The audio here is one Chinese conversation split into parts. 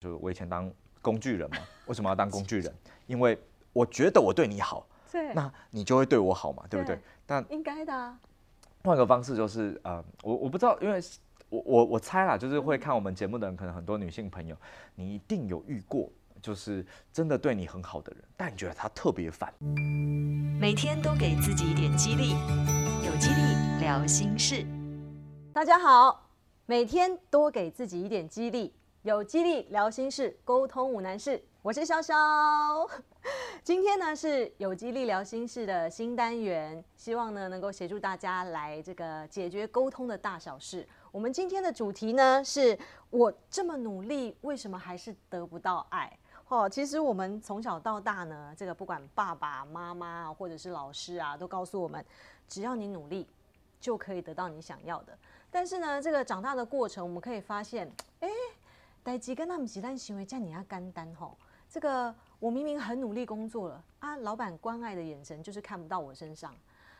就我以前当工具人嘛，为什么要当工具人？因为我觉得我对你好，对，那你就会对我好嘛，对不对？但应该的啊。换个方式就是，呃，我我不知道，因为我我我猜啦，就是会看我们节目的人，可能很多女性朋友，你一定有遇过，就是真的对你很好的人，但你觉得他特别烦。每天都给自己一点激励，有激励聊心事。大家好，每天多给自己一点激励，有激励聊心事，沟通无难事。我是潇潇，今天呢是有激励聊心事的新单元，希望呢能够协助大家来这个解决沟通的大小事。我们今天的主题呢是我这么努力，为什么还是得不到爱？哦，其实我们从小到大呢，这个不管爸爸妈妈或者是老师啊，都告诉我们，只要你努力，就可以得到你想要的。但是呢，这个长大的过程，我们可以发现，哎，代志跟他们极端行为在你要干单吼。这个我明明很努力工作了啊，老板关爱的眼神就是看不到我身上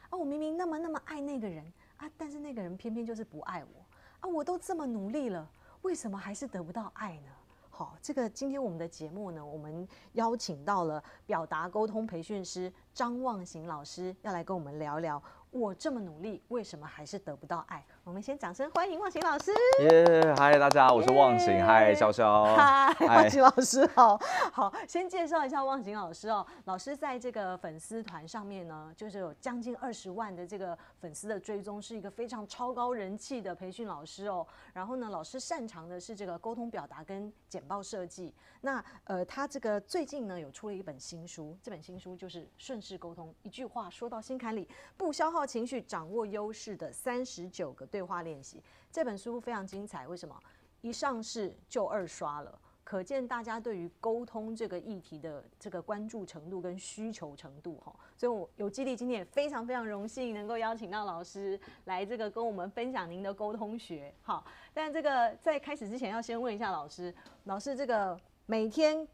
啊，我明明那么那么爱那个人啊，但是那个人偏偏就是不爱我啊，我都这么努力了，为什么还是得不到爱呢？好，这个今天我们的节目呢，我们邀请到了表达沟通培训师张望行老师，要来跟我们聊聊。我这么努力，为什么还是得不到爱？我们先掌声欢迎忘形老师。耶，嗨，大家好，我是忘形，嗨，潇潇。嗨，忘形老师好，好，先介绍一下忘形老师哦。老师在这个粉丝团上面呢，就是有将近二十万的这个粉丝的追踪，是一个非常超高人气的培训老师哦。然后呢，老师擅长的是这个沟通表达跟简报设计。那呃，他这个最近呢有出了一本新书，这本新书就是顺势沟通，一句话说到心坎里，不消耗情绪，掌握优势的三十九个对对话练习。这本书非常精彩，为什么？一上市就二刷了，可见大家对于沟通这个议题的这个关注程度跟需求程度哈。所以，我有激励今天也非常非常荣幸能够邀请到老师来这个跟我们分享您的沟通学。好，但这个在开始之前要先问一下老师，老师这个。每天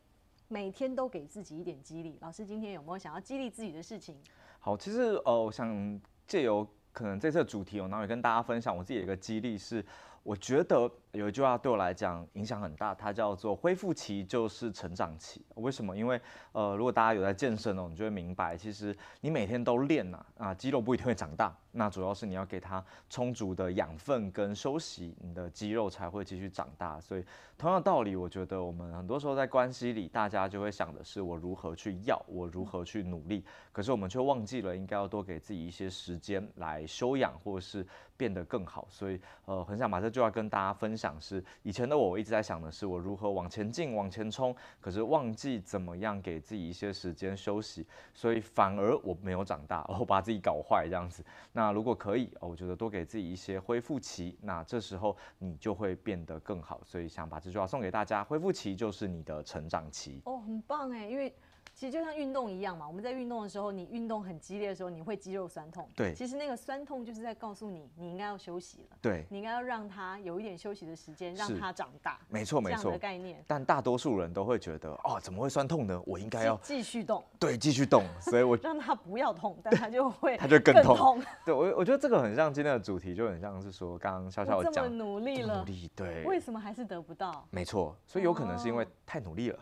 每天都给自己一点激励。老师今天有没有想要激励自己的事情？好，其实呃，我想借由可能这次的主题，我然后也跟大家分享我自己的一个激励是，我觉得有一句话对我来讲影响很大，它叫做恢复期就是成长期。为什么？因为呃，如果大家有在健身哦，你就会明白，其实你每天都练呐，啊，肌肉不一定会长大。那主要是你要给它充足的养分跟休息，你的肌肉才会继续长大。所以同样的道理，我觉得我们很多时候在关系里，大家就会想的是我如何去要，我如何去努力，可是我们却忘记了应该要多给自己一些时间来休养，或是变得更好。所以呃，很想把这句话跟大家分享想是，以前的我，我一直在想的是我如何往前进、往前冲，可是忘记怎么样给自己一些时间休息，所以反而我没有长大，我把自己搞坏这样子。那如果可以，我觉得多给自己一些恢复期，那这时候你就会变得更好。所以想把这句话送给大家：恢复期就是你的成长期。哦，很棒哎，因为。其实就像运动一样嘛，我们在运动的时候，你运动很激烈的时候，你会肌肉酸痛。对，其实那个酸痛就是在告诉你，你应该要休息了。对，你应该要让他有一点休息的时间，让他长大。没错，没错。这样的概念。但大多数人都会觉得，哦，怎么会酸痛呢？我应该要继续动。对，继续动。所以我让他不要痛，但他就会 他就更痛。对我，我觉得这个很像今天的主题，就很像是说，刚刚笑笑讲，这么努力了，努力，对，为什么还是得不到？没错，所以有可能是因为太努力了，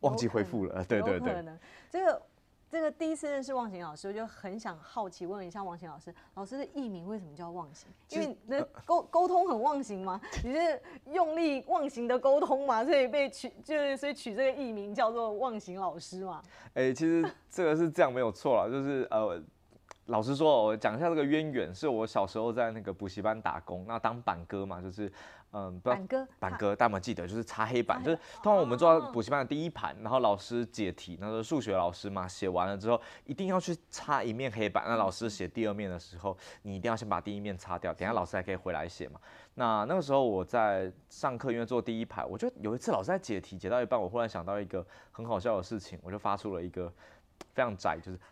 忘记回复了。对对对，这个。这个第一次认识忘形老师，我就很想好奇问一下忘形老师，老师的艺名为什么叫忘形？因为你的沟沟通很忘形吗？你是用力忘形的沟通嘛？所以被取就是所以取这个艺名叫做忘形老师嘛？哎、欸，其实这个是这样没有错了，就是呃。老实说，我讲一下这个渊源，是我小时候在那个补习班打工，那当板哥嘛，就是，嗯，不板哥，板哥，大家有没有记得，就是擦黑板，就是通常我们坐到补习班的第一排，然后老师解题，那个数学老师嘛，写完了之后一定要去擦一面黑板，那老师写第二面的时候，你一定要先把第一面擦掉，等下老师还可以回来写嘛。那那个时候我在上课，因为坐第一排，我就有一次老师在解题，解到一半，我忽然想到一个很好笑的事情，我就发出了一个非常窄，就是。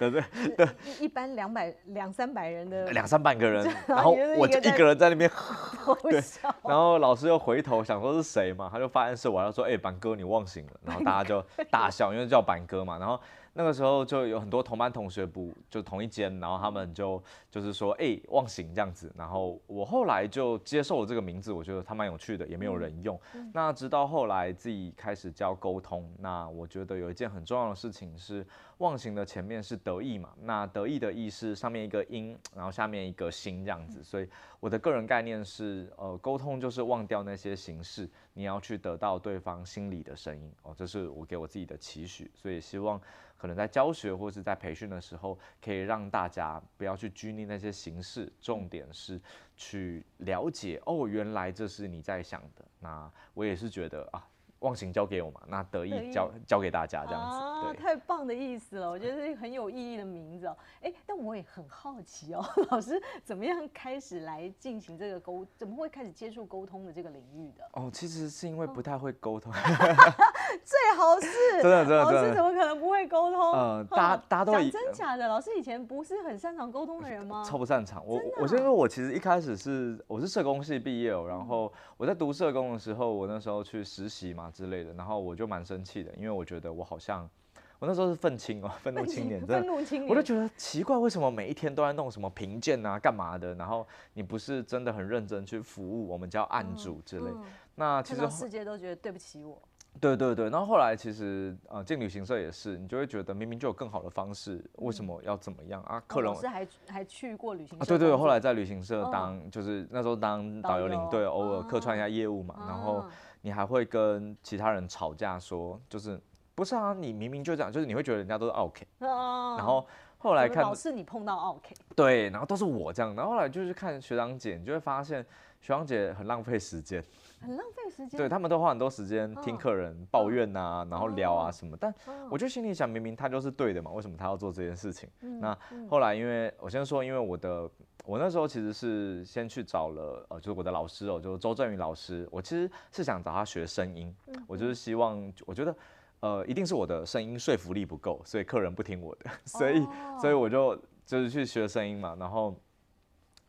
对对对，一一般两百两三百人的两三百个人，然后我就一个人在那边，对，然后老师又回头想说是谁嘛，他就发现是我，他说哎、欸、板哥你忘形了，然后大家就大笑，因为叫板哥嘛，然后那个时候就有很多同班同学不就同一间，然后他们就就是说，哎、欸，忘形这样子。然后我后来就接受了这个名字，我觉得它蛮有趣的，也没有人用。嗯、那直到后来自己开始教沟通，那我觉得有一件很重要的事情是，忘形的前面是得意嘛，那得意的意是上面一个音，然后下面一个心这样子。所以我的个人概念是，呃，沟通就是忘掉那些形式，你要去得到对方心里的声音哦，这是我给我自己的期许。所以希望。可能在教学或是在培训的时候，可以让大家不要去拘泥那些形式，重点是去了解哦，原来这是你在想的。那我也是觉得啊。忘形交给我嘛，那得意交意交给大家这样子，啊，太棒的意思了，我觉得是很有意义的名字哦。哎，但我也很好奇哦，老师怎么样开始来进行这个沟，怎么会开始接触沟通的这个领域的？哦，其实是因为不太会沟通，最好是 真的真的，老师怎么可能不会沟通？嗯，大家大家都讲真假的，老师以前不是很擅长沟通的人吗？超不擅长，我我先说，我其实一开始是我是社工系毕业哦，然后我在读社工的时候，我那时候去实习嘛。之类的，然后我就蛮生气的，因为我觉得我好像，我那时候是愤青哦，愤怒青年，愤怒青年，我就觉得奇怪，为什么每一天都在弄什么评鉴啊，干嘛的？然后你不是真的很认真去服务我们叫案主之类，嗯嗯、那其实世界都觉得对不起我。对对对，然后后来其实呃进旅行社也是，你就会觉得明明就有更好的方式，为什么要怎么样啊？客人老师还还去过旅行社，啊、对对，后来在旅行社？当、哦、就是那时候当导游领队，偶尔客串一下业务嘛，啊、然后。你还会跟其他人吵架，说就是不是啊？你明明就这样，就是你会觉得人家都是 OK，然后后来看老是你碰到 OK，对，然后都是我这样，然后后来就是看学长姐，你就会发现学长姐很浪费时间，很浪费时间，对他们都花很多时间听客人抱怨啊，然后聊啊什么，但我就心里想，明明他就是对的嘛，为什么他要做这件事情？那后来因为我先说，因为我的。我那时候其实是先去找了，呃，就是我的老师哦，就是周正宇老师。我其实是想找他学声音，我就是希望，我觉得，呃，一定是我的声音说服力不够，所以客人不听我的，所以，所以我就就是去学声音嘛。然后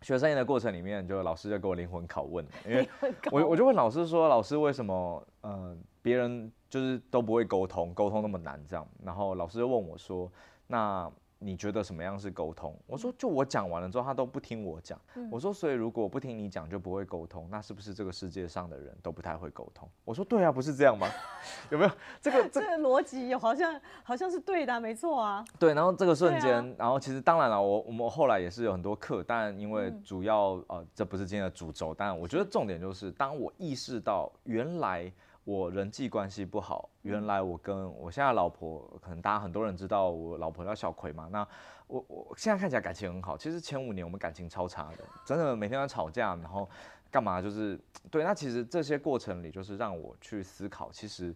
学声音的过程里面，就老师就给我灵魂拷问，因为我我就问老师说，老师为什么，呃，别人就是都不会沟通，沟通那么难这样？然后老师就问我说，那。你觉得什么样是沟通？我说，就我讲完了之后，他都不听我讲。我说，所以如果不听你讲就不会沟通，那是不是这个世界上的人都不太会沟通？我说，对啊，不是这样吗？有没有这个这个逻辑？好像好像是对的，没错啊。对，然后这个瞬间，然后其实当然了，我我们后来也是有很多课，但因为主要呃这不是今天的主轴，但我觉得重点就是当我意识到原来。我人际关系不好，原来我跟我现在老婆，可能大家很多人知道我老婆叫小葵嘛。那我我现在看起来感情很好，其实前五年我们感情超差的，真的每天在吵架，然后干嘛就是对。那其实这些过程里，就是让我去思考，其实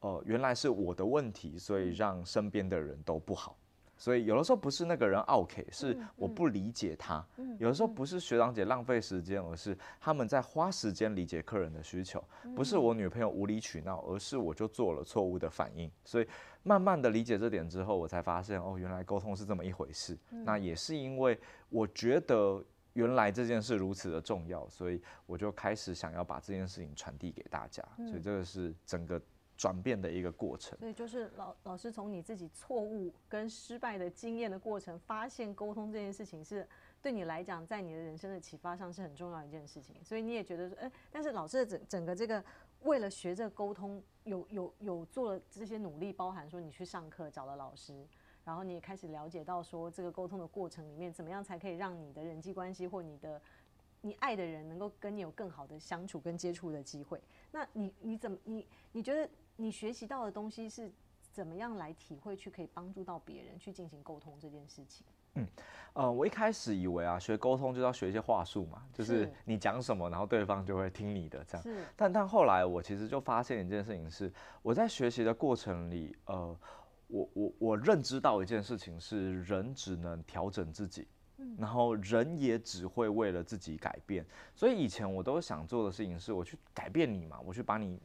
呃原来是我的问题，所以让身边的人都不好。所以有的时候不是那个人 OK，是我不理解他。有的时候不是学长姐浪费时间，而是他们在花时间理解客人的需求。不是我女朋友无理取闹，而是我就做了错误的反应。所以慢慢的理解这点之后，我才发现哦，原来沟通是这么一回事。那也是因为我觉得原来这件事如此的重要，所以我就开始想要把这件事情传递给大家。所以这个是整个。转变的一个过程，所以就是老老师从你自己错误跟失败的经验的过程，发现沟通这件事情是对你来讲，在你的人生的启发上是很重要一件事情。所以你也觉得说，哎，但是老师的整整个这个为了学这沟通，有有有做了这些努力，包含说你去上课找了老师，然后你也开始了解到说这个沟通的过程里面，怎么样才可以让你的人际关系或你的你爱的人能够跟你有更好的相处跟接触的机会。那你你怎么你你觉得？你学习到的东西是怎么样来体会，去可以帮助到别人去进行沟通这件事情？嗯，呃，我一开始以为啊，学沟通就要学一些话术嘛，就是你讲什么，然后对方就会听你的这样。是。但但后来我其实就发现一件事情是，我在学习的过程里，呃，我我我认知到一件事情是，人只能调整自己，嗯，然后人也只会为了自己改变。所以以前我都想做的事情是，我去改变你嘛，我去把你。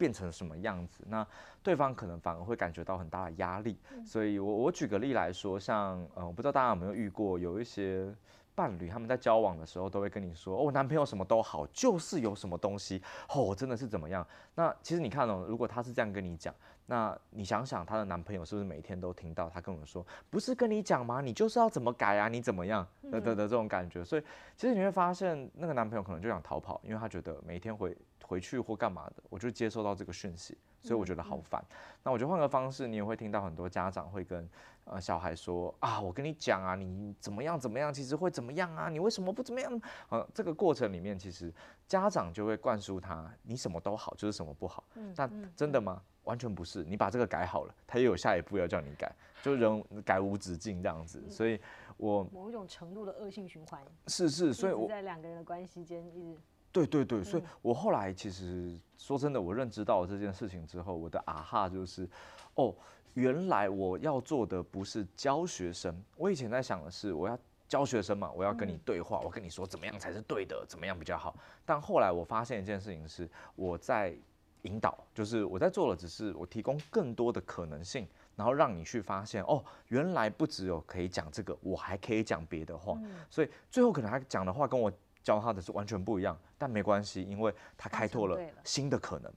变成什么样子？那对方可能反而会感觉到很大的压力。所以我我举个例来说，像呃，我不知道大家有没有遇过，有一些伴侣他们在交往的时候都会跟你说，哦，我男朋友什么都好，就是有什么东西，哦，真的是怎么样？那其实你看哦，如果他是这样跟你讲，那你想想她的男朋友是不是每天都听到他跟我说，不是跟你讲吗？你就是要怎么改啊？你怎么样？的的的这种感觉，所以其实你会发现，那个男朋友可能就想逃跑，因为他觉得每天回回去或干嘛的，我就接收到这个讯息，所以我觉得好烦。那我觉得换个方式，你也会听到很多家长会跟。呃，小孩说啊，我跟你讲啊，你怎么样怎么样，其实会怎么样啊？你为什么不怎么样？呃，这个过程里面，其实家长就会灌输他，你什么都好，就是什么不好。嗯，但真的吗？完全不是。你把这个改好了，他又有下一步要叫你改，就人改无止境这样子。所以我某一种程度的恶性循环。是是，所以我在两个人的关系间一直。对对对，所以我后来其实说真的，我认知到了这件事情之后，我的啊哈就是，哦。原来我要做的不是教学生，我以前在想的是我要教学生嘛，我要跟你对话，我跟你说怎么样才是对的，怎么样比较好。但后来我发现一件事情是，我在引导，就是我在做的只是我提供更多的可能性，然后让你去发现哦，原来不只有可以讲这个，我还可以讲别的话。所以最后可能他讲的话跟我教他的是完全不一样，但没关系，因为他开拓了新的可能。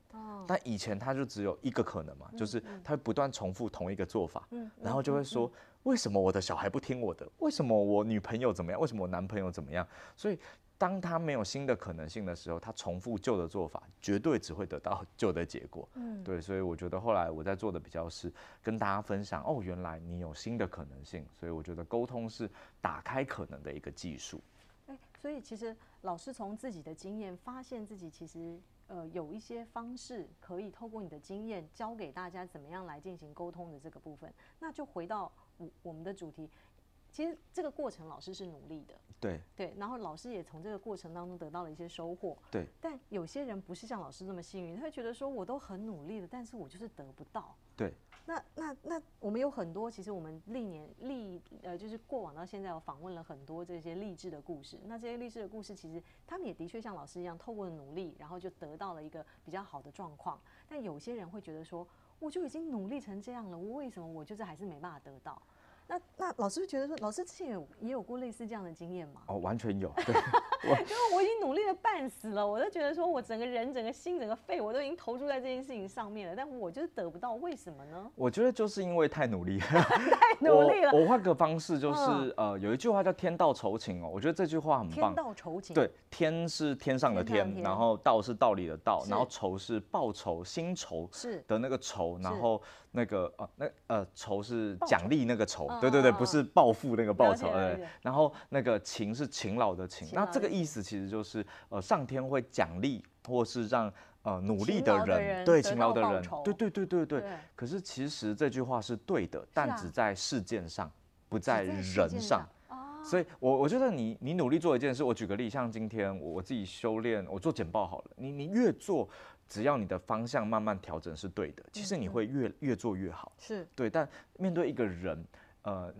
但以前他就只有一个可能嘛，就是他会不断重复同一个做法，然后就会说，为什么我的小孩不听我的？为什么我女朋友怎么样？为什么我男朋友怎么样？所以当他没有新的可能性的时候，他重复旧的做法，绝对只会得到旧的结果。嗯，对，所以我觉得后来我在做的比较是跟大家分享，哦，原来你有新的可能性，所以我觉得沟通是打开可能的一个技术。欸，所以其实老师从自己的经验发现自己其实。呃，有一些方式可以透过你的经验教给大家怎么样来进行沟通的这个部分，那就回到我我们的主题。其实这个过程老师是努力的，对对，然后老师也从这个过程当中得到了一些收获，对。但有些人不是像老师那么幸运，他会觉得说我都很努力了，但是我就是得不到，对。那那那我们有很多，其实我们历年历呃，就是过往到现在，我访问了很多这些励志的故事。那这些励志的故事，其实他们也的确像老师一样，透过努力，然后就得到了一个比较好的状况。但有些人会觉得说，我就已经努力成这样了，我为什么我就是还是没办法得到？那那老师会觉得说，老师之前有也有过类似这样的经验吗？哦，完全有，对，因为我已经努力了半死了，我都觉得说我整个人、整个心、整个肺，我都已经投注在这件事情上面了，但我就是得不到，为什么呢？我觉得就是因为太努力了，太努力了。我换个方式，就是、嗯、呃，有一句话叫“天道酬勤”哦，我觉得这句话很棒。天道酬勤，对，天是天上的天，天天然后道是道理的道，然后酬是报酬、薪酬是的那个酬，然后。那个呃、啊，那呃，酬是奖励那个酬，对对对，不是报复那个报酬，对。然后那个勤是勤劳的勤，那这个意思其实就是呃，上天会奖励或是让呃努力的人，对勤劳的人，对对对对对。可是其实这句话是对的，但只在事件上，不在人上。所以我我觉得你你努力做一件事，我举个例，像今天我我自己修炼，我做简报好了，你你越做。只要你的方向慢慢调整是对的，其实你会越越做越好。是对，但面对一个人，呃，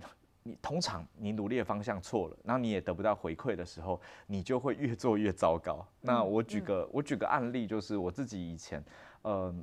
你通常你努力的方向错了，然后你也得不到回馈的时候，你就会越做越糟糕。那我举个我举个案例，就是我自己以前，呃，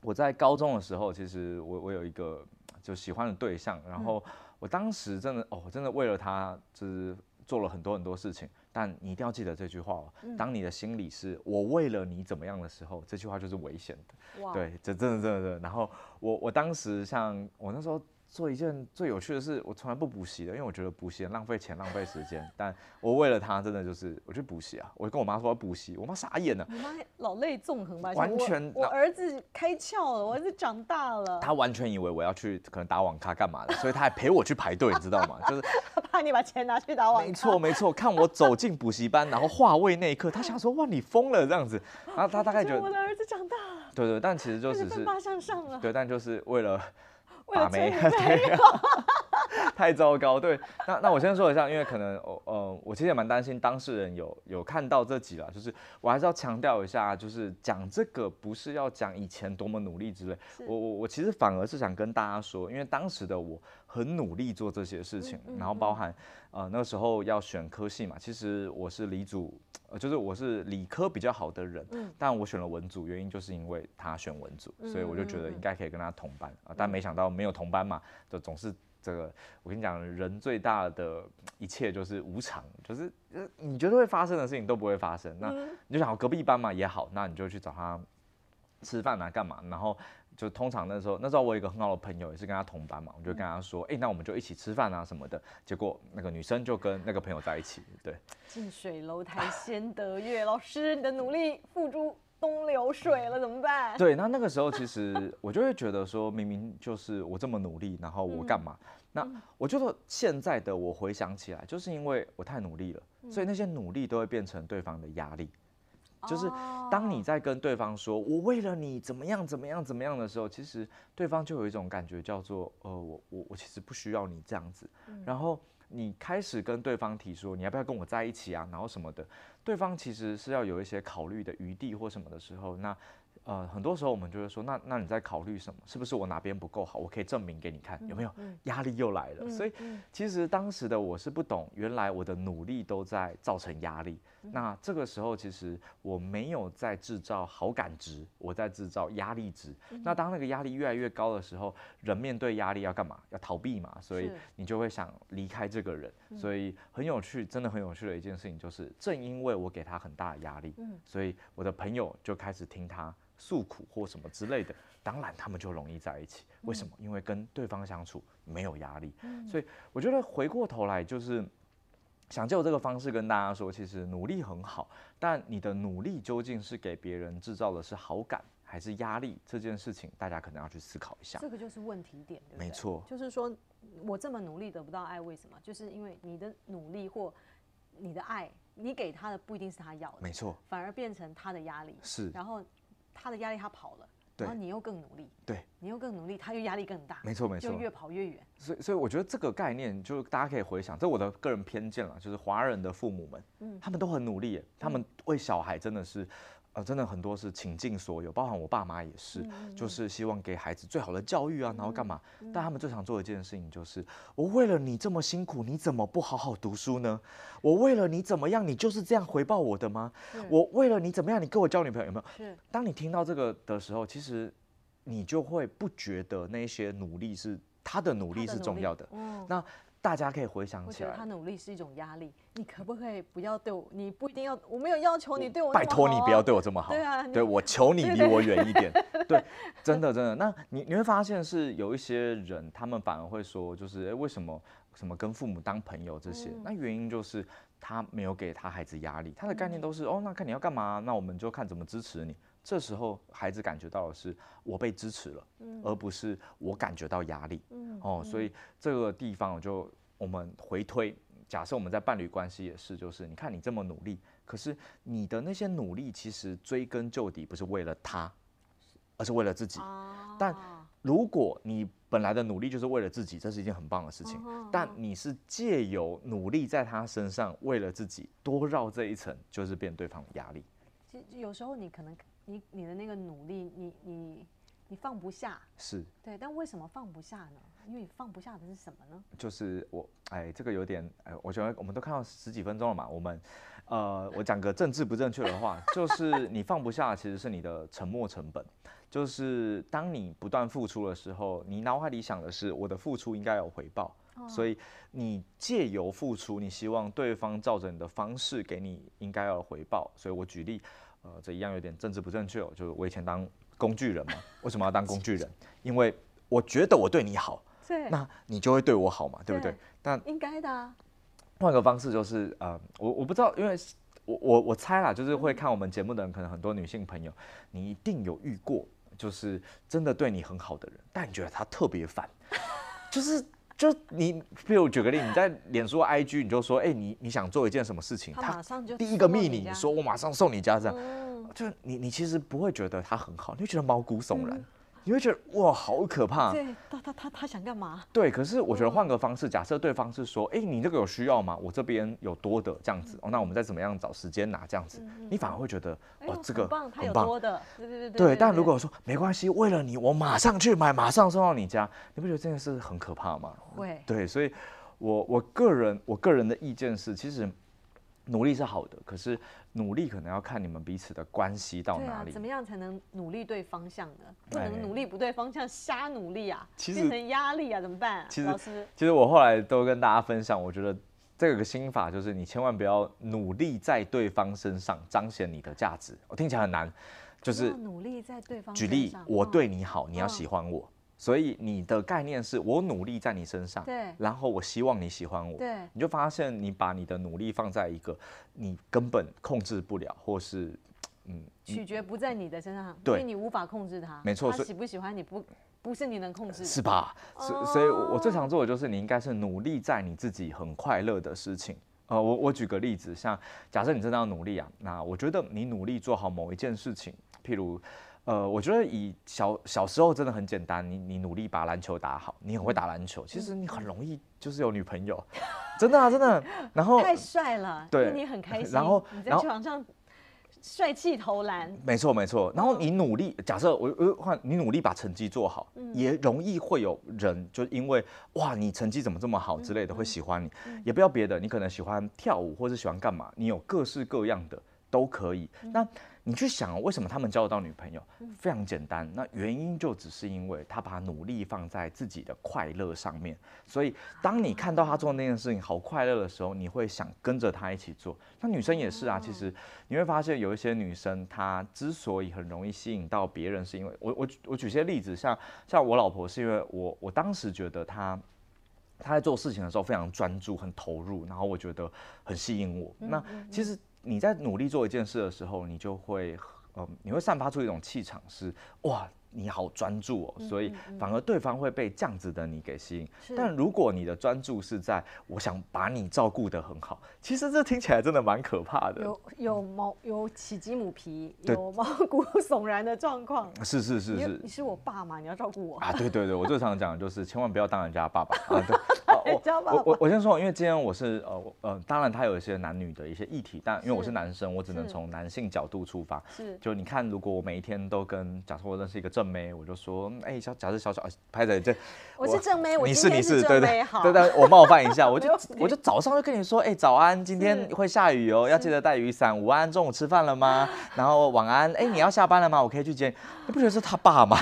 我在高中的时候，其实我我有一个就喜欢的对象，然后我当时真的哦，真的为了他就是做了很多很多事情。但你一定要记得这句话哦。当你的心里是我为了你怎么样的时候，这句话就是危险的。对，这真的真的真的。然后我我当时像我那时候。做一件最有趣的事，我从来不补习的，因为我觉得补习浪费钱、浪费时间。但我为了他，真的就是我去补习啊！我跟我妈说要补习，我妈傻眼了。你妈老泪纵横吧？完全我，我儿子开窍了，我儿子长大了。他完全以为我要去可能打网咖干嘛的，所以他还陪我去排队，你知道吗？就是 怕你把钱拿去打网咖。没错没错，看我走进补习班，然后划位那一刻，他想说哇你疯了这样子。然后他大概觉 得我的儿子长大了。对对，但其实就只是奋发向上了。对，但就是为了。把妹，对，太糟糕。对，那那我先说一下，因为可能我呃，我其实也蛮担心当事人有有看到这集了，就是我还是要强调一下，就是讲这个不是要讲以前多么努力之类，我我我其实反而是想跟大家说，因为当时的我很努力做这些事情，然后包含呃那个时候要选科系嘛，其实我是理组。呃，就是我是理科比较好的人，嗯，但我选了文组，原因就是因为他选文组，所以我就觉得应该可以跟他同班啊，但没想到没有同班嘛，就总是这个我跟你讲，人最大的一切就是无常，就是你觉得会发生的事情都不会发生。那你就想隔壁班嘛也好，那你就去找他吃饭啊，干嘛？然后就通常那时候，那时候我有一个很好的朋友也是跟他同班嘛，我就跟他说，哎、欸，那我们就一起吃饭啊什么的。结果那个女生就跟那个朋友在一起，对。近水楼台先得月，老师你的努力付诸东流水了，怎么办？对，那那个时候其实我就会觉得说，明明就是我这么努力，然后我干嘛？嗯、那我觉得现在的我回想起来，就是因为我太努力了，所以那些努力都会变成对方的压力。就是当你在跟对方说“我为了你怎么样怎么样怎么样”的时候，其实对方就有一种感觉叫做“呃，我我我其实不需要你这样子”。然后你开始跟对方提说“你要不要跟我在一起啊”，然后什么的。对方其实是要有一些考虑的余地或什么的时候，那呃很多时候我们就会说，那那你在考虑什么？是不是我哪边不够好？我可以证明给你看，有没有？压力又来了。所以其实当时的我是不懂，原来我的努力都在造成压力。那这个时候，其实我没有在制造好感值，我在制造压力值。那当那个压力越来越高的时候，人面对压力要干嘛？要逃避嘛。所以你就会想离开这个人。所以很有趣，真的很有趣的一件事情就是，正因为我给他很大的压力，所以我的朋友就开始听他诉苦或什么之类的。当然，他们就容易在一起。为什么？因为跟对方相处没有压力。所以我觉得回过头来就是。想就这个方式跟大家说，其实努力很好，但你的努力究竟是给别人制造的是好感还是压力？这件事情大家可能要去思考一下。这个就是问题点，对不对？没错，就是说我这么努力得不到爱，为什么？就是因为你的努力或你的爱，你给他的不一定是他要的，没错，反而变成他的压力。是，然后他的压力他跑了。然后你又更努力，对，你又更努力，他又压力更大，没错没错，就越跑越远。所以所以我觉得这个概念，就大家可以回想，这我的个人偏见了，就是华人的父母们，嗯，他们都很努力，他们为小孩真的是。呃，真的很多是倾尽所有，包含我爸妈也是，嗯、就是希望给孩子最好的教育啊，嗯、然后干嘛？嗯、但他们最常做的一件事情就是，我为了你这么辛苦，你怎么不好好读书呢？我为了你怎么样，你就是这样回报我的吗？我为了你怎么样，你跟我交女朋友有没有？是。当你听到这个的时候，其实你就会不觉得那些努力是他的努力是重要的。嗯。那。大家可以回想起来，我觉得他努力是一种压力。你可不可以不要对我？你不一定要，我没有要求你对我、啊。拜托你不要对我这么好。对啊，对我 求你离我远一点。对，对，对，真的真的。那你你会发现是有一些人，他们反而会说，就是哎，为什么什么跟父母当朋友这些？嗯、那原因就是他没有给他孩子压力，他的概念都是、嗯、哦，那看你要干嘛，那我们就看怎么支持你。这时候孩子感觉到的是我被支持了，嗯、而不是我感觉到压力。嗯、哦，所以这个地方我就我们回推，假设我们在伴侣关系也是，就是你看你这么努力，可是你的那些努力其实追根究底不是为了他，而是为了自己。啊、但如果你本来的努力就是为了自己，这是一件很棒的事情。啊、但你是借由努力在他身上为了自己多绕这一层，就是变对方的压力。其实有时候你可能。你你的那个努力，你你你放不下，是对，但为什么放不下呢？因为你放不下的是什么呢？就是我，哎，这个有点，哎，我觉得我们都看到十几分钟了嘛，我们，呃，我讲个政治不正确的话，就是你放不下，其实是你的沉没成本，就是当你不断付出的时候，你脑海里想的是我的付出应该有回报，哦、所以你借由付出，你希望对方照着你的方式给你应该要的回报，所以我举例。呃，这一样有点政治不正确哦。就是我以前当工具人嘛，为什么要当工具人？因为我觉得我对你好，对那你就会对我好嘛，对不对？对但应该的啊。换个方式就是，呃，我我不知道，因为我我我猜啦，就是会看我们节目的人，可能很多女性朋友，你一定有遇过，就是真的对你很好的人，但你觉得他特别烦，就是。就你，比如举个例，你在脸书 IG，你就说，哎、欸，你你想做一件什么事情，他马上就第一个密你，你说我马上送你家。这样，嗯、就你你其实不会觉得他很好，你会觉得毛骨悚然。嗯你会觉得哇，好可怕！对，他他他他想干嘛？对，可是我觉得换个方式，假设对方是说，哎，你这个有需要吗？我这边有多的这样子哦，那我们再怎么样找时间拿这样子，你反而会觉得哦，这个很棒，他有多的，对对对对。但如果说没关系，为了你，我马上去买，马上送到你家，你不觉得这件事很可怕吗？会。对，所以我我个人我个人的意见是，其实。努力是好的，可是努力可能要看你们彼此的关系到哪里。啊，怎么样才能努力对方向呢？不能努力不对方向，瞎努力啊，其实变成压力啊，怎么办啊？其实，其实我后来都跟大家分享，我觉得这个心法就是你千万不要努力在对方身上彰显你的价值。我听起来很难，就是努力在对方举例，我对你好，嗯你要喜欢我。所以你的概念是我努力在你身上，对，然后我希望你喜欢我，对，你就发现你把你的努力放在一个你根本控制不了，或是嗯，取决不在你的身上，对因为你无法控制他，没错他喜不喜欢你不不是你能控制的，是吧？所所以，我最常做的就是你应该是努力在你自己很快乐的事情。呃，我我举个例子，像假设你真的要努力啊，那我觉得你努力做好某一件事情，譬如。呃，我觉得以小小时候真的很简单，你你努力把篮球打好，你很会打篮球，其实你很容易就是有女朋友，真的啊，真的。然后太帅了，对，你很开心。然后你在场上帅气投篮，没错没错。然后你努力，假设我我换你努力把成绩做好，嗯、也容易会有人就因为哇你成绩怎么这么好之类的会喜欢你，嗯嗯、也不要别的，你可能喜欢跳舞或是喜欢干嘛，你有各式各样的都可以。嗯、那你去想，为什么他们交得到女朋友？非常简单，那原因就只是因为他把努力放在自己的快乐上面。所以，当你看到他做那件事情好快乐的时候，你会想跟着他一起做。那女生也是啊，其实你会发现有一些女生，她之所以很容易吸引到别人，是因为我我我举些例子，像像我老婆，是因为我我当时觉得她她在做事情的时候非常专注、很投入，然后我觉得很吸引我。那其实。你在努力做一件事的时候，你就会，嗯，你会散发出一种气场，是哇。你好专注哦，所以反而对方会被这样子的你给吸引。但如果你的专注是在我想把你照顾得很好，其实这听起来真的蛮可怕的。有有毛有起鸡母皮，有毛骨悚然的状况。是是是是，你是我爸嘛？你要照顾我啊？对对对，我最常讲的就是千万不要当人家爸爸啊！对，我 我我先说，因为今天我是呃呃，当然他有一些男女的一些议题，但因为我是男生，我只能从男性角度出发。是，就你看，如果我每一天都跟假设我认识一个正妹，我就说，哎、欸，小假设小小拍着这，我是正妹，我你是你是对对对对，我冒犯一下，我就我就早上就跟你说，哎、欸，早安，今天会下雨哦，要记得带雨伞。午安，中午吃饭了吗？然后晚安，哎、欸，你要下班了吗？我可以去接你。你不觉得是他爸吗？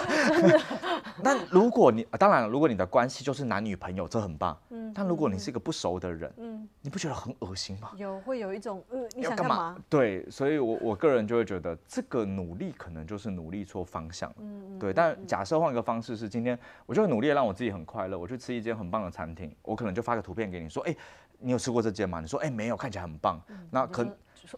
那如果你当然，如果你的关系就是男女朋友，这很棒。嗯，但如果你是一个不熟的人，嗯，你不觉得很恶心吗？有，会有一种呃，你想干嘛？对，所以我我个人就会觉得这个努力可能就是努力错方向。嗯，对。但假设换一个方式是，今天我就努力让我自己很快乐，我去吃一间很棒的餐厅，我可能就发个图片给你说，哎，你有吃过这间吗？你说，哎，没有，看起来很棒。那可。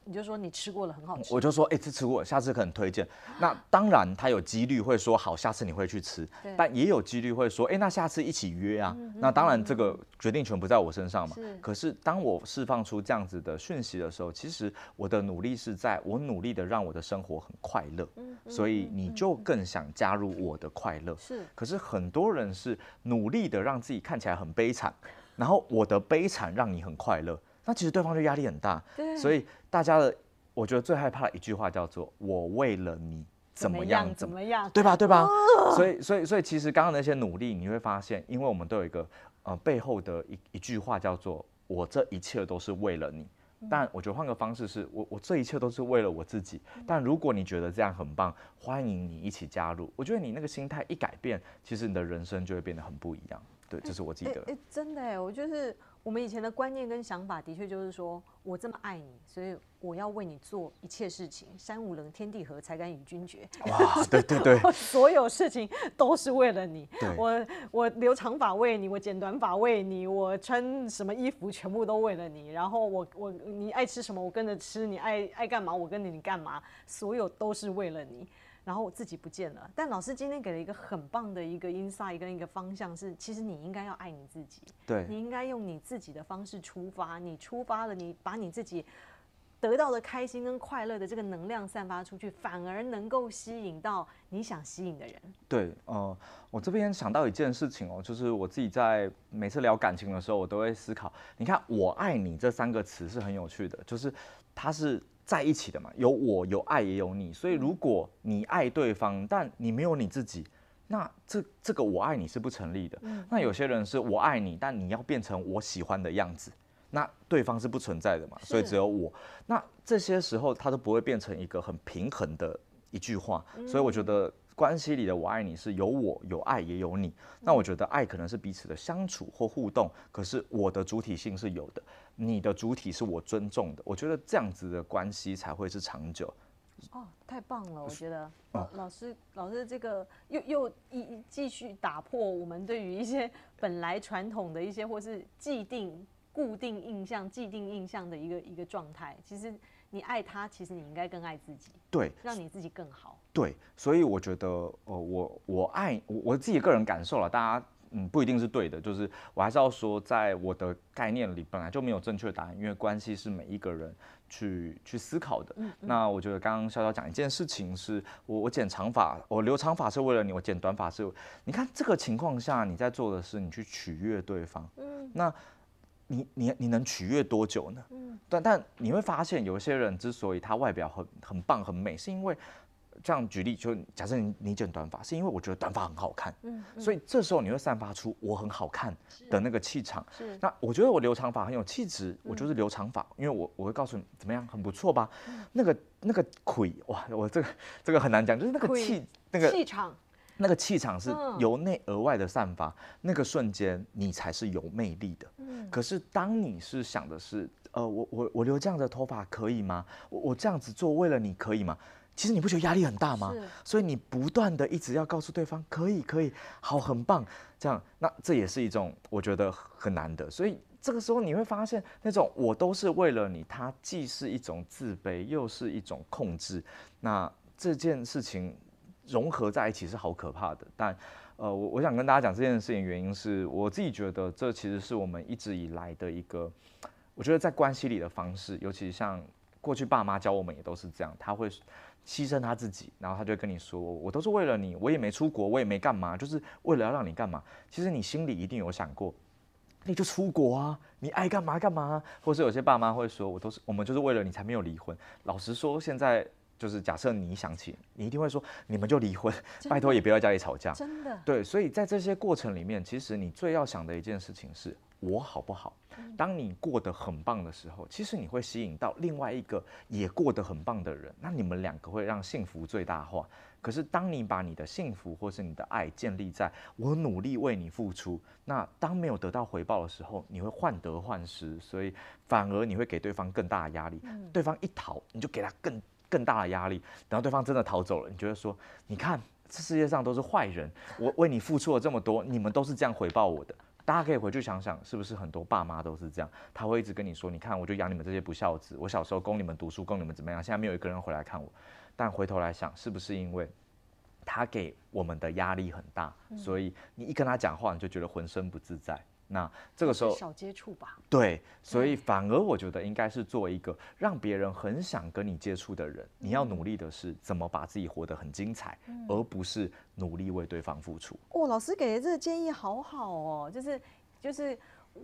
你就说你吃过了，很好吃。我就说，哎、欸，这吃过，下次可能推荐。那当然，他有几率会说好，下次你会去吃。但也有几率会说，哎、欸，那下次一起约啊。嗯、那当然，这个决定权不在我身上嘛。是。可是当我释放出这样子的讯息的时候，其实我的努力是在我努力的让我的生活很快乐。嗯、所以你就更想加入我的快乐。是。可是很多人是努力的让自己看起来很悲惨，然后我的悲惨让你很快乐。那其实对方就压力很大，对所以大家的，我觉得最害怕的一句话叫做“我为了你怎么样怎么样”，对吧？对吧？哦、所以，所以，所以，其实刚刚那些努力，你会发现，因为我们都有一个呃背后的一一句话叫做“我这一切都是为了你”。但我觉得换个方式是，我我这一切都是为了我自己。但如果你觉得这样很棒，欢迎你一起加入。我觉得你那个心态一改变，其实你的人生就会变得很不一样。对，这是我记得。哎、欸欸，真的哎，我就是。我们以前的观念跟想法，的确就是说，我这么爱你，所以我要为你做一切事情，山无棱，天地合，才敢与君绝。哇，对对对，所有事情都是为了你。我我留长发为你，我剪短发为你，我穿什么衣服全部都为了你。然后我我你爱吃什么，我跟着吃；你爱爱干嘛，我跟着你干嘛。所有都是为了你。然后我自己不见了，但老师今天给了一个很棒的一个 insight 跟一个方向是，其实你应该要爱你自己，对，你应该用你自己的方式出发，你出发了，你把你自己得到的开心跟快乐的这个能量散发出去，反而能够吸引到你想吸引的人。对，呃，我这边想到一件事情哦，就是我自己在每次聊感情的时候，我都会思考，你看“我爱你”这三个词是很有趣的，就是它是。在一起的嘛，有我有爱也有你，所以如果你爱对方，但你没有你自己，那这这个我爱你是不成立的。嗯、那有些人是我爱你，但你要变成我喜欢的样子，那对方是不存在的嘛，所以只有我。那这些时候他都不会变成一个很平衡的一句话，所以我觉得。关系里的我爱你是有我有爱也有你，那我觉得爱可能是彼此的相处或互动，可是我的主体性是有的，你的主体是我尊重的，我觉得这样子的关系才会是长久。哦，太棒了，我觉得老老师老师这个又又一继续打破我们对于一些本来传统的一些或是既定固定印象既定印象的一个一个状态，其实。你爱他，其实你应该更爱自己，对，让你自己更好。对，所以我觉得，呃，我我爱我我自己个人感受了，大家嗯不一定是对的，就是我还是要说，在我的概念里本来就没有正确的答案，因为关系是每一个人去去思考的。嗯嗯。那我觉得刚刚潇潇讲一件事情是，我我剪长发，我留长发是为了你，我剪短发是，你看这个情况下你在做的是你去取悦对方。嗯。那。你你你能取悦多久呢？嗯，但但你会发现，有些人之所以他外表很很棒很美，是因为这样举例，就假设你你剪短发，是因为我觉得短发很好看，嗯，所以这时候你会散发出我很好看的那个气场。是，那我觉得我留长发很有气质，我就是留长发，因为我我会告诉你怎么样，很不错吧？那个那个魁哇，我这个这个很难讲，就是那个气那个气场。那个气场是由内而外的散发，那个瞬间你才是有魅力的。可是当你是想的是，呃，我我我留这样的头发可以吗？我我这样子做为了你可以吗？其实你不觉得压力很大吗？所以你不断的一直要告诉对方可以可以，好很棒，这样那这也是一种我觉得很难的。所以这个时候你会发现，那种我都是为了你，它既是一种自卑，又是一种控制。那这件事情。融合在一起是好可怕的，但，呃，我我想跟大家讲这件事情，原因是我自己觉得这其实是我们一直以来的一个，我觉得在关系里的方式，尤其像过去爸妈教我们也都是这样，他会牺牲他自己，然后他就跟你说，我都是为了你，我也没出国，我也没干嘛，就是为了要让你干嘛。其实你心里一定有想过，你就出国啊，你爱干嘛干嘛。或是有些爸妈会说，我都是我们就是为了你才没有离婚。老实说，现在。就是假设你想起，你一定会说，你们就离婚，拜托也不要在家里吵架。真的。对，所以在这些过程里面，其实你最要想的一件事情是我好不好？当你过得很棒的时候，其实你会吸引到另外一个也过得很棒的人，那你们两个会让幸福最大化。可是当你把你的幸福或是你的爱建立在我努力为你付出，那当没有得到回报的时候，你会患得患失，所以反而你会给对方更大的压力。对方一逃，你就给他更。更大的压力，等到对方真的逃走了，你觉得说，你看这世界上都是坏人，我为你付出了这么多，你们都是这样回报我的。大家可以回去想想，是不是很多爸妈都是这样？他会一直跟你说，你看我就养你们这些不孝子，我小时候供你们读书，供你们怎么样，现在没有一个人回来看我。但回头来想，是不是因为他给我们的压力很大，所以你一跟他讲话，你就觉得浑身不自在？那这个时候少接触吧。对，所以反而我觉得应该是做一个让别人很想跟你接触的人。你要努力的是怎么把自己活得很精彩，而不是努力为对方付出。哦，老师给的这个建议好好哦，就是就是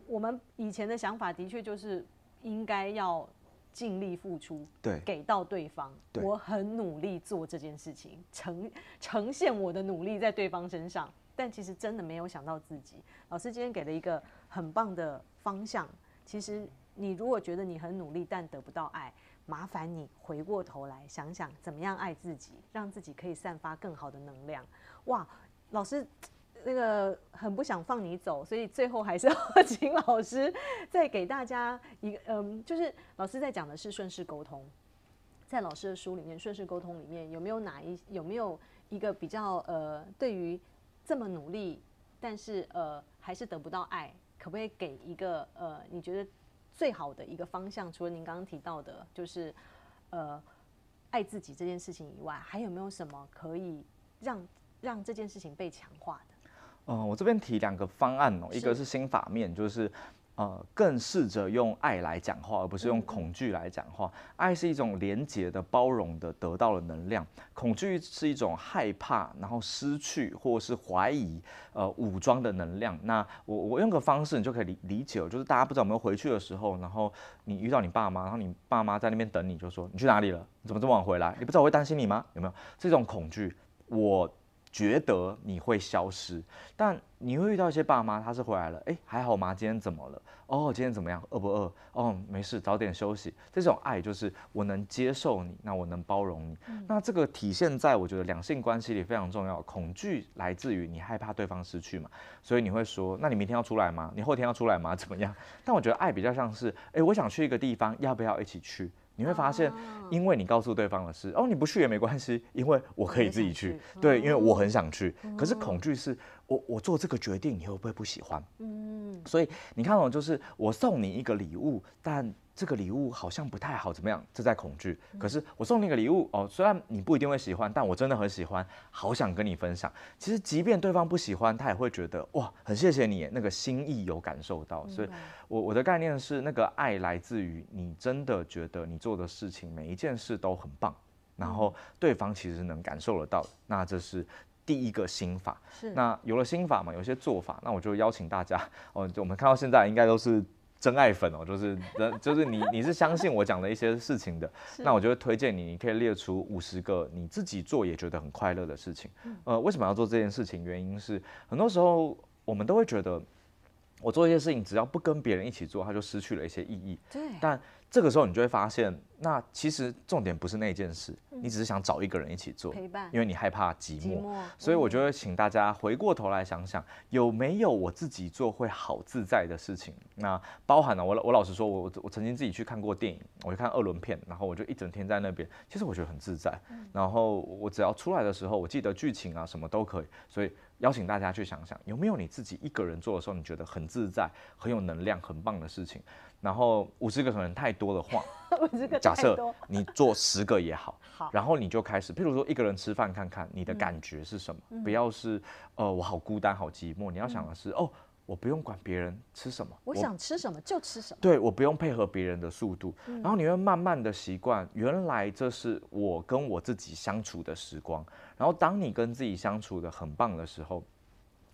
我们以前的想法的确就是应该要尽力付出，对，给到对方。我很努力做这件事情，呈呈现我的努力在对方身上。但其实真的没有想到自己。老师今天给了一个很棒的方向。其实你如果觉得你很努力但得不到爱，麻烦你回过头来想想怎么样爱自己，让自己可以散发更好的能量。哇，老师那个很不想放你走，所以最后还是要 请老师再给大家一个嗯，就是老师在讲的是顺势沟通，在老师的书里面，顺势沟通里面有没有哪一有没有一个比较呃对于这么努力，但是呃还是得不到爱，可不可以给一个呃你觉得最好的一个方向？除了您刚刚提到的，就是呃爱自己这件事情以外，还有没有什么可以让让这件事情被强化的？嗯、呃，我这边提两个方案哦，一个是心法面，就是。呃，更试着用爱来讲话，而不是用恐惧来讲话。爱是一种连结的、包容的、得到的能量；恐惧是一种害怕，然后失去或是怀疑、呃，武装的能量。那我我用个方式，你就可以理理解了，就是大家不知道有没有回去的时候，然后你遇到你爸妈，然后你爸妈在那边等你，就说你去哪里了？你怎么这么晚回来？你不知道我会担心你吗？有没有这种恐惧？我觉得你会消失，但你会遇到一些爸妈，他是回来了，哎，还好吗？今天怎么了？哦，今天怎么样？饿不饿？哦，没事，早点休息。这种爱就是我能接受你，那我能包容你。嗯、那这个体现在我觉得两性关系里非常重要。恐惧来自于你害怕对方失去嘛，所以你会说，那你明天要出来吗？你后天要出来吗？怎么样？但我觉得爱比较像是，哎，我想去一个地方，要不要一起去？你会发现，因为你告诉对方的是，哦，你不去也没关系，因为我可以自己去。对，因为我很想去。可是恐惧是我，我做这个决定，你会不会不喜欢？嗯，所以你看哦，就是我送你一个礼物，但。这个礼物好像不太好，怎么样？这在恐惧。可是我送你一个礼物哦，虽然你不一定会喜欢，但我真的很喜欢，好想跟你分享。其实即便对方不喜欢，他也会觉得哇，很谢谢你，那个心意有感受到。所以我我的概念是，那个爱来自于你真的觉得你做的事情每一件事都很棒，然后对方其实能感受得到。那这是第一个心法。是。那有了心法嘛，有些做法，那我就邀请大家哦，就我们看到现在应该都是。真爱粉哦，就是，就是你，你是相信我讲的一些事情的，那我就会推荐你，你可以列出五十个你自己做也觉得很快乐的事情。呃，为什么要做这件事情？原因是很多时候我们都会觉得，我做一些事情只要不跟别人一起做，它就失去了一些意义。对，但。这个时候你就会发现，那其实重点不是那件事，你只是想找一个人一起做，陪伴，因为你害怕寂寞。所以我就会请大家回过头来想想，有没有我自己做会好自在的事情？那包含了我，我老实说，我我曾经自己去看过电影，我去看二轮片，然后我就一整天在那边，其实我觉得很自在。然后我只要出来的时候，我记得剧情啊什么都可以。所以邀请大家去想想，有没有你自己一个人做的时候，你觉得很自在、很有能量、很棒的事情？然后五十个可能太多的话，假设你做十个也好，好，然后你就开始，譬如说一个人吃饭看看，你的感觉是什么？嗯、不要是呃我好孤单好寂寞，你要想的是、嗯、哦我不用管别人吃什么，我想吃什么就吃什么，对，我不用配合别人的速度，嗯、然后你会慢慢的习惯，原来这是我跟我自己相处的时光，然后当你跟自己相处的很棒的时候。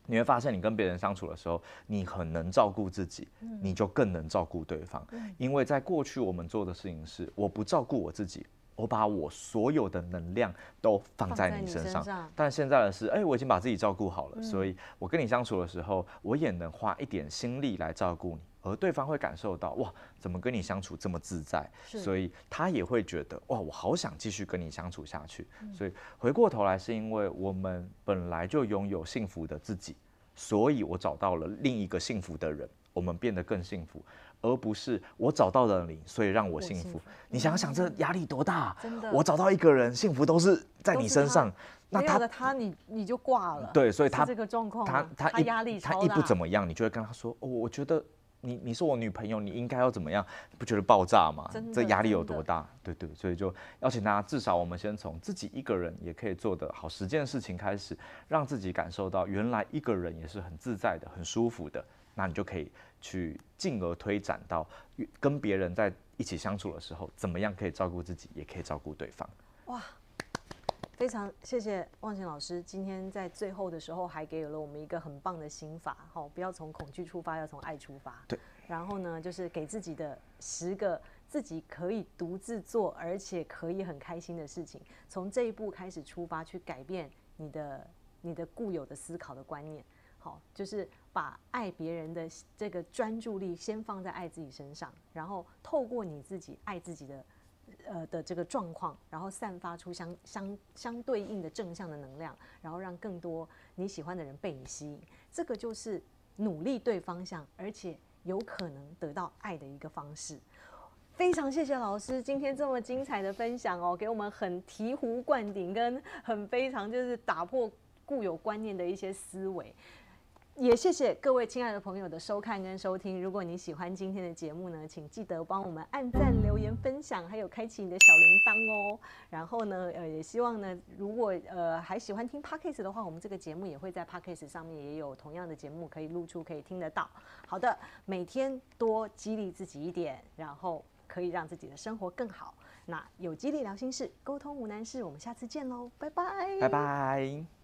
你会发现，你跟别人相处的时候，你很能照顾自己，你就更能照顾对方。因为在过去我们做的事情是，我不照顾我自己，我把我所有的能量都放在你身上。但现在的是，哎，我已经把自己照顾好了，所以我跟你相处的时候，我也能花一点心力来照顾你。而对方会感受到哇，怎么跟你相处这么自在？所以他也会觉得哇，我好想继续跟你相处下去。所以回过头来，是因为我们本来就拥有幸福的自己，所以我找到了另一个幸福的人，我们变得更幸福，而不是我找到了你，所以让我幸福。幸福你想想，这压力多大？真的，我找到一个人，幸福都是在你身上。那他的他，你你就挂了。对，所以他这个状况，他他压力他一不怎么样，你就会跟他说哦，我觉得。你你是我女朋友，你应该要怎么样？你不觉得爆炸吗？这压力有多大？对对，所以就邀请大家，至少我们先从自己一个人也可以做的好十件事情开始，让自己感受到原来一个人也是很自在的、很舒服的。那你就可以去进而推展到跟别人在一起相处的时候，怎么样可以照顾自己，也可以照顾对方。哇！非常谢谢望贤老师，今天在最后的时候还给了我们一个很棒的心法，好，不要从恐惧出发，要从爱出发。对。然后呢，就是给自己的十个自己可以独自做，而且可以很开心的事情，从这一步开始出发，去改变你的你的固有的思考的观念。好，就是把爱别人的这个专注力先放在爱自己身上，然后透过你自己爱自己的。呃的这个状况，然后散发出相相相对应的正向的能量，然后让更多你喜欢的人被你吸引，这个就是努力对方向，而且有可能得到爱的一个方式。非常谢谢老师今天这么精彩的分享哦，给我们很醍醐灌顶，跟很非常就是打破固有观念的一些思维。也谢谢各位亲爱的朋友的收看跟收听。如果你喜欢今天的节目呢，请记得帮我们按赞、留言、分享，还有开启你的小铃铛哦。然后呢，呃，也希望呢，如果呃还喜欢听 Podcast 的话，我们这个节目也会在 Podcast 上面也有同样的节目可以录出，可以听得到。好的，每天多激励自己一点，然后可以让自己的生活更好。那有激励聊心事，沟通无难事，我们下次见喽，拜拜，拜拜。